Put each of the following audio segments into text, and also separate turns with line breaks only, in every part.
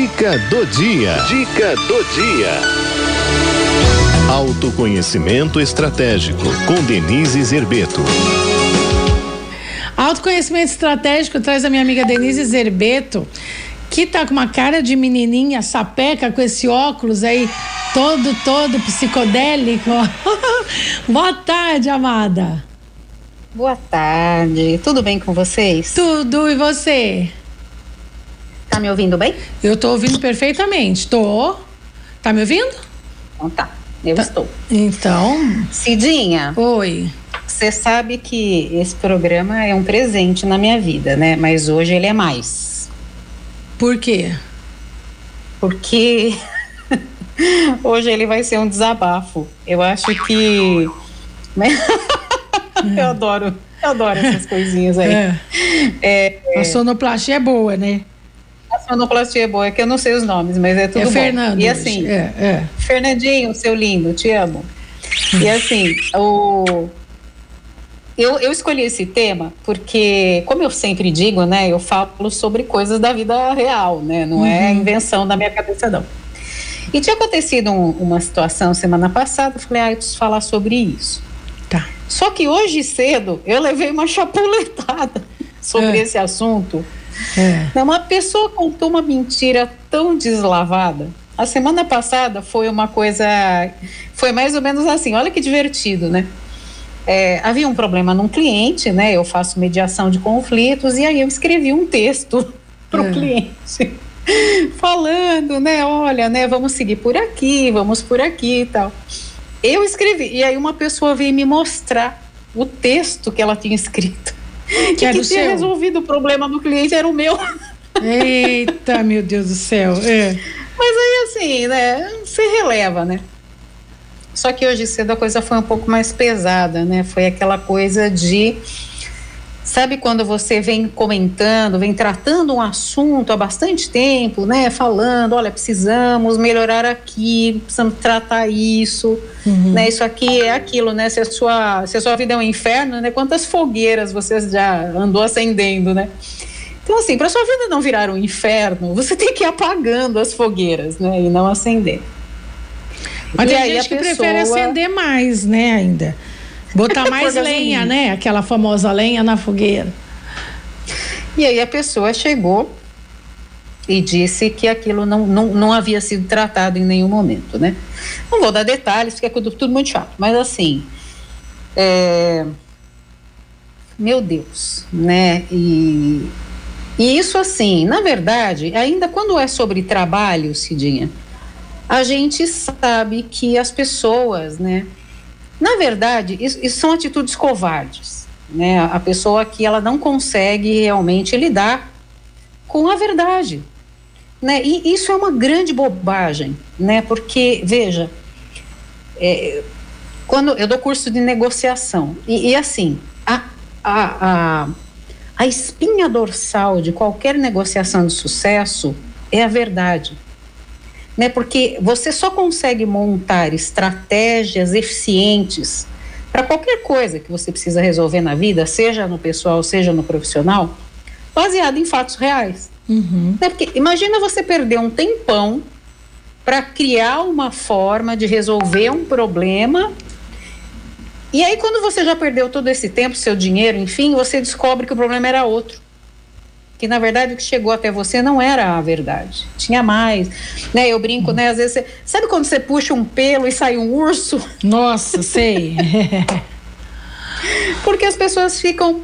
Dica do dia. Dica do dia. Autoconhecimento estratégico com Denise Zerbeto.
Autoconhecimento estratégico traz a minha amiga Denise Zerbeto, que tá com uma cara de menininha sapeca com esse óculos aí todo todo psicodélico. Boa tarde, amada.
Boa tarde. Tudo bem com vocês?
Tudo e você?
Tá me ouvindo bem?
Eu tô ouvindo perfeitamente. Tô. Tá me ouvindo?
Então tá. Eu tá. estou.
Então.
Cidinha.
Oi.
Você sabe que esse programa é um presente na minha vida, né? Mas hoje ele é mais.
Por quê?
Porque hoje ele vai ser um desabafo. Eu acho que. Né? eu adoro. Eu adoro essas coisinhas aí. É.
É, a sonoplastia é boa, né?
Sonoplastia é boa, é que eu não sei os nomes, mas é tudo é bom.
Fernando.
E assim,
é, é.
Fernandinho, seu lindo, te amo. E assim, o eu, eu escolhi esse tema porque, como eu sempre digo, né, eu falo sobre coisas da vida real, né, não é uhum. é invenção da minha cabeça, não. E tinha acontecido um, uma situação semana passada, eu falei, ah, eu preciso falar sobre isso.
Tá.
Só que hoje cedo eu levei uma chapuletada sobre é. esse assunto é. Uma pessoa contou uma mentira tão deslavada. A semana passada foi uma coisa. Foi mais ou menos assim. Olha que divertido, né? É, havia um problema num cliente, né? Eu faço mediação de conflitos e aí eu escrevi um texto para o é. cliente falando, né? Olha, né? Vamos seguir por aqui, vamos por aqui e tal. Eu escrevi e aí uma pessoa veio me mostrar o texto que ela tinha escrito que, que tinha resolvido o problema do cliente era o meu.
Eita, meu Deus do céu. É.
Mas aí assim, né? Você releva, né? Só que hoje cedo a coisa foi um pouco mais pesada, né? Foi aquela coisa de Sabe quando você vem comentando, vem tratando um assunto há bastante tempo, né? Falando, olha, precisamos melhorar aqui, precisamos tratar isso, uhum. né? Isso aqui é aquilo, né? Se a sua, se a sua vida é um inferno, né? Quantas fogueiras você já andou acendendo, né? Então, assim, para sua vida não virar um inferno, você tem que ir apagando as fogueiras, né? E não acender.
Mas e tem gente que pessoa... prefere acender mais, né, ainda. Botar mais lenha, né? Aquela famosa lenha na fogueira.
E aí a pessoa chegou e disse que aquilo não, não, não havia sido tratado em nenhum momento, né? Não vou dar detalhes, porque é tudo, tudo muito chato, mas assim, é... meu Deus, né? E, e isso assim, na verdade, ainda quando é sobre trabalho, Cidinha, a gente sabe que as pessoas, né? Na verdade, isso, isso são atitudes covardes. Né? A pessoa que ela não consegue realmente lidar com a verdade. Né? E isso é uma grande bobagem, né? porque, veja, é, quando eu dou curso de negociação, e, e assim, a, a, a, a espinha dorsal de qualquer negociação de sucesso é a verdade né? Porque você só consegue montar estratégias eficientes para qualquer coisa que você precisa resolver na vida, seja no pessoal, seja no profissional, baseado em fatos reais. Uhum. Né? Porque imagina você perder um tempão para criar uma forma de resolver um problema. E aí, quando você já perdeu todo esse tempo, seu dinheiro, enfim, você descobre que o problema era outro que na verdade o que chegou até você não era a verdade. Tinha mais, né? Eu brinco, né? Às vezes, você, sabe quando você puxa um pelo e sai um urso?
Nossa, sei.
Porque as pessoas ficam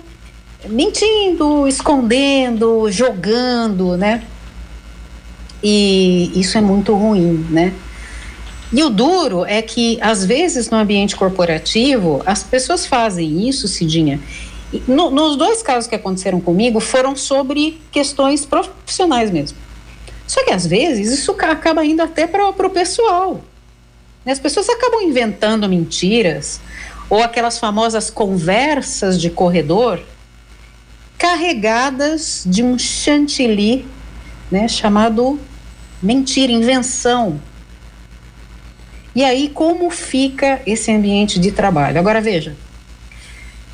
mentindo, escondendo, jogando, né? E isso é muito ruim, né? E o duro é que, às vezes, no ambiente corporativo, as pessoas fazem isso, Cidinha, no, nos dois casos que aconteceram comigo foram sobre questões profissionais mesmo. Só que às vezes isso acaba indo até para o pessoal. Né? As pessoas acabam inventando mentiras ou aquelas famosas conversas de corredor carregadas de um chantilly né, chamado mentira, invenção. E aí, como fica esse ambiente de trabalho? Agora veja,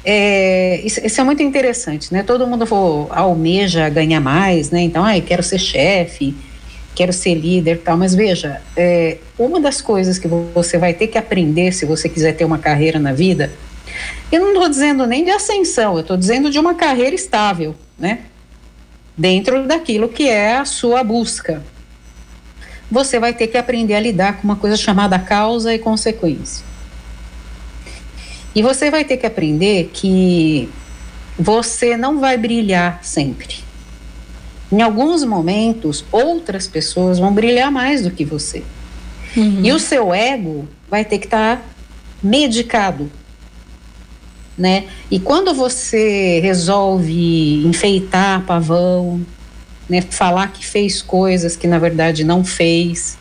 é, isso, isso, é muito interessante, né? Todo mundo almeja ganhar mais, né? Então, ah, quero ser chefe, quero ser líder tal. Mas veja, é, uma das coisas que você vai ter que aprender se você quiser ter uma carreira na vida, eu não estou dizendo nem de ascensão, eu estou dizendo de uma carreira estável, né? Dentro daquilo que é a sua busca. Você vai ter que aprender a lidar com uma coisa chamada causa e consequência. E você vai ter que aprender que você não vai brilhar sempre. Em alguns momentos, outras pessoas vão brilhar mais do que você. Uhum. E o seu ego vai ter que estar tá medicado. Né? E quando você resolve enfeitar pavão, né, falar que fez coisas que na verdade não fez,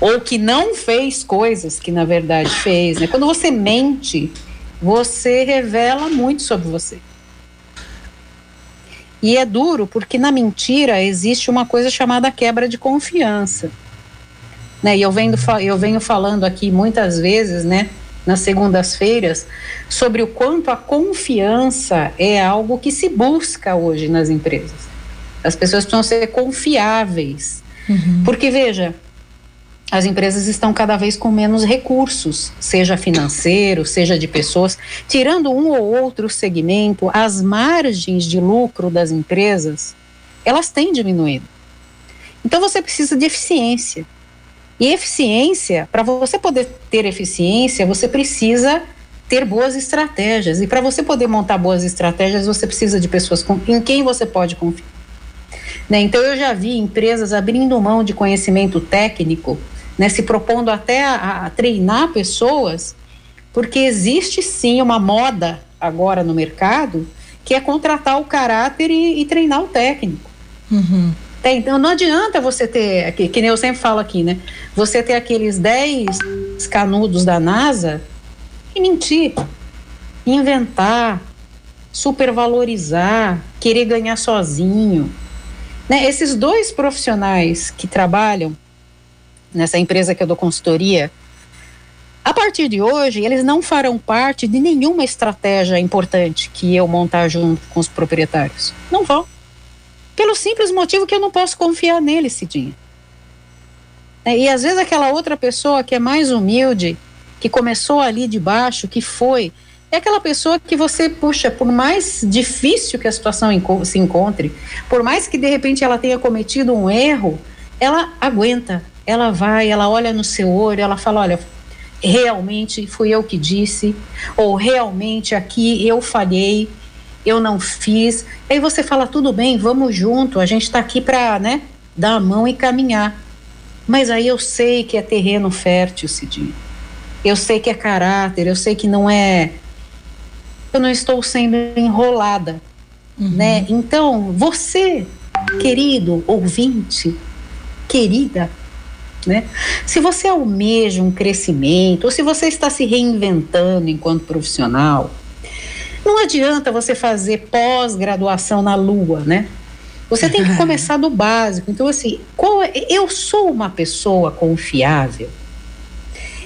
ou que não fez coisas que na verdade fez, né? Quando você mente, você revela muito sobre você. E é duro porque na mentira existe uma coisa chamada quebra de confiança. Né? E eu venho, eu venho falando aqui muitas vezes, né, nas segundas-feiras, sobre o quanto a confiança é algo que se busca hoje nas empresas. As pessoas precisam ser confiáveis. Uhum. Porque, veja, as empresas estão cada vez com menos recursos, seja financeiro, seja de pessoas. Tirando um ou outro segmento, as margens de lucro das empresas, elas têm diminuído. Então você precisa de eficiência. E eficiência, para você poder ter eficiência, você precisa ter boas estratégias. E para você poder montar boas estratégias, você precisa de pessoas com, em quem você pode confiar. Né? Então eu já vi empresas abrindo mão de conhecimento técnico né, se propondo até a, a treinar pessoas, porque existe sim uma moda agora no mercado que é contratar o caráter e, e treinar o técnico. Uhum. Então não adianta você ter, que, que nem eu sempre falo aqui, né? Você ter aqueles 10 canudos da NASA e mentir, inventar, supervalorizar, querer ganhar sozinho. Né? Esses dois profissionais que trabalham nessa empresa que eu dou consultoria, a partir de hoje, eles não farão parte de nenhuma estratégia importante que eu montar junto com os proprietários. Não vão. Pelo simples motivo que eu não posso confiar nele, Cidinha. É, e às vezes aquela outra pessoa que é mais humilde, que começou ali de baixo, que foi, é aquela pessoa que você, puxa, por mais difícil que a situação se encontre, por mais que de repente ela tenha cometido um erro, ela aguenta, ela vai, ela olha no seu olho, ela fala: olha, realmente fui eu que disse, ou realmente aqui eu falhei, eu não fiz. Aí você fala: tudo bem, vamos junto, a gente está aqui para né, dar a mão e caminhar. Mas aí eu sei que é terreno fértil, Cidinho. Eu sei que é caráter, eu sei que não é. Eu não estou sendo enrolada, uhum. né? Então, você, querido ouvinte, querida, né? Se você almeja um crescimento, ou se você está se reinventando enquanto profissional, não adianta você fazer pós-graduação na lua, né? Você tem que começar do básico. Então, assim, é, eu sou uma pessoa confiável.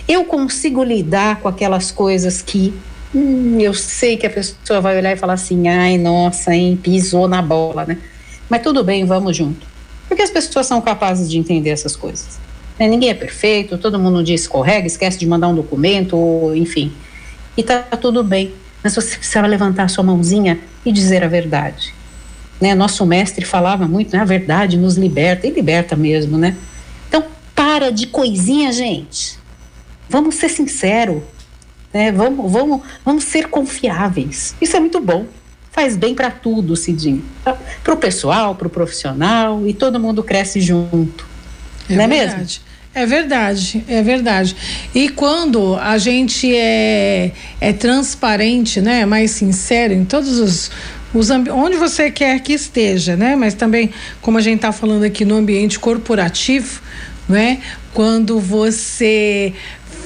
Eu consigo lidar com aquelas coisas que hum, eu sei que a pessoa vai olhar e falar assim: ai, nossa, hein, pisou na bola, né? Mas tudo bem, vamos junto. Porque as pessoas são capazes de entender essas coisas. Né? Ninguém é perfeito, todo mundo um dia escorrega, esquece de mandar um documento, ou, enfim. E tá tudo bem. Mas você precisa levantar a sua mãozinha e dizer a verdade. Né? Nosso mestre falava muito, né? A verdade nos liberta, e liberta mesmo, né? Então, para de coisinha, gente. Vamos ser sinceros. Né? Vamos, vamos, vamos ser confiáveis. Isso é muito bom. Faz bem para tudo, Cidinho. Para o pessoal, para o profissional, e todo mundo cresce junto.
É não é verdade. mesmo? É verdade, é verdade. E quando a gente é, é transparente, né, mais sincero em todos os, os onde você quer que esteja, né, mas também como a gente está falando aqui no ambiente corporativo, né, quando você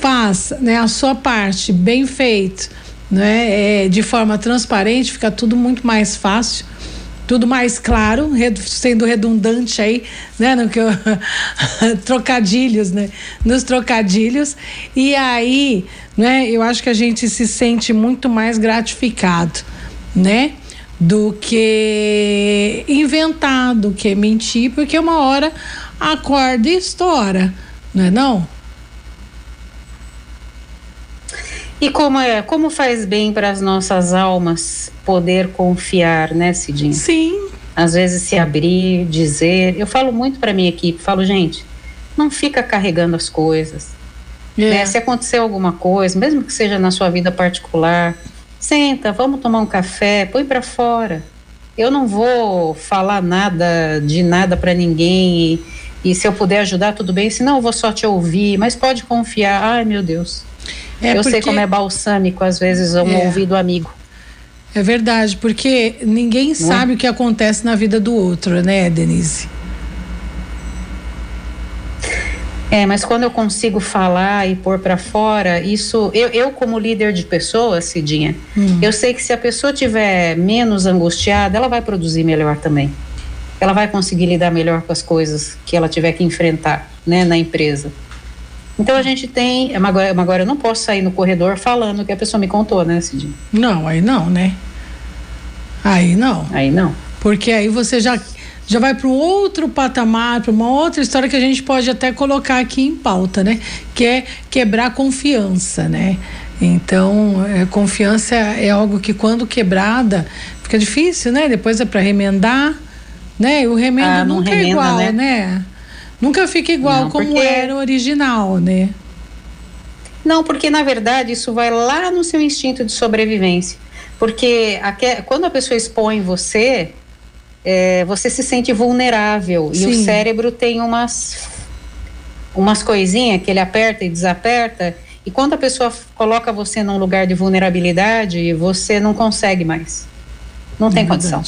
faz, né, a sua parte bem feito, né, é, de forma transparente, fica tudo muito mais fácil tudo mais claro, sendo redundante aí, né, no que eu, trocadilhos, né, nos trocadilhos. E aí, né, eu acho que a gente se sente muito mais gratificado, né? Do que inventar, do que mentir, porque uma hora acorda e estoura, não é não?
E como é, como faz bem para as nossas almas poder confiar, né, Cidinha?
Sim.
Às vezes se abrir, dizer. Eu falo muito para minha equipe, falo, gente, não fica carregando as coisas. É. Né? Se acontecer alguma coisa, mesmo que seja na sua vida particular, senta, vamos tomar um café, põe para fora. Eu não vou falar nada de nada para ninguém e, e, se eu puder ajudar, tudo bem. Se não, eu vou só te ouvir, mas pode confiar. Ai, meu Deus. É eu porque... sei como é balsâmico, às vezes, um é. ouvido amigo.
É verdade, porque ninguém não é? sabe o que acontece na vida do outro, né, Denise?
É, mas quando eu consigo falar e pôr para fora, isso, eu, eu como líder de pessoas, Cidinha, hum. eu sei que se a pessoa tiver menos angustiada, ela vai produzir melhor também. Ela vai conseguir lidar melhor com as coisas que ela tiver que enfrentar, né, na empresa. Então a gente tem, agora, agora eu não posso sair no corredor falando o que a pessoa me contou, né, Cidinha?
Não, aí não, né? Aí não.
Aí não.
Porque aí você já já vai para um outro patamar, para uma outra história que a gente pode até colocar aqui em pauta, né? Que é quebrar confiança, né? Então, é, confiança é algo que quando quebrada fica difícil, né? Depois é para remendar, né? E o remendo ah, nunca é remenda, é igual, né? né? Nunca fica igual não, como era o original, né?
Não, porque na verdade isso vai lá no seu instinto de sobrevivência. Porque a, quando a pessoa expõe você, é, você se sente vulnerável Sim. e o cérebro tem umas umas coisinhas que ele aperta e desaperta e quando a pessoa coloca você num lugar de vulnerabilidade você não consegue mais não tem é condição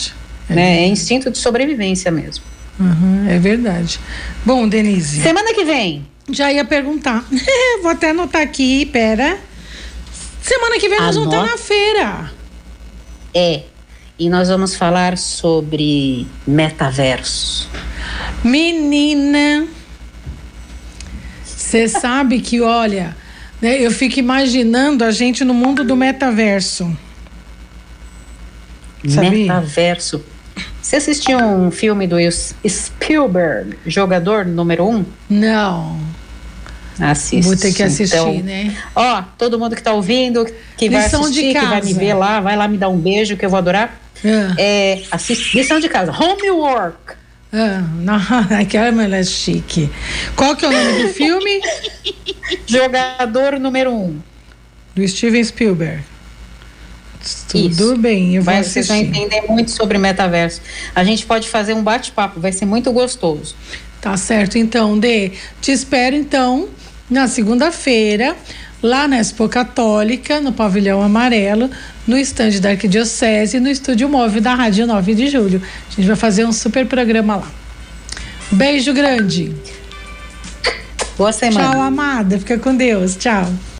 é, né? é instinto de sobrevivência mesmo
uhum, é verdade. Bom Denise.
Semana que vem.
Já ia perguntar. Vou até anotar aqui pera. Semana que vem nós vamos estar na feira.
É e nós vamos falar sobre metaverso.
Menina, você sabe que, olha, né, eu fico imaginando a gente no mundo do metaverso.
Metaverso. Você assistiu um filme do Spielberg, jogador número um?
Não.
Assiste.
Vou ter que assistir, então, né?
Ó, todo mundo que está ouvindo, que Lição vai assistir, que vai me ver lá, vai lá me dar um beijo que eu vou adorar. É. é assist, lição de casa, homework.
Ah, não, aquela mulher chique. Qual que é o nome do filme?
Jogador número um.
Do Steven Spielberg. Tudo Isso. bem, eu vou
Vocês vão entender muito sobre metaverso. A gente pode fazer um bate-papo, vai ser muito gostoso.
Tá certo, então, Dê. Te espero, então, na segunda-feira, lá na Expo Católica, no Pavilhão Amarelo, no estande da Arquidiocese e no estúdio móvel da Rádio 9 de Julho. A gente vai fazer um super programa lá. Beijo grande.
Boa semana.
Tchau, amada. Fica com Deus. Tchau.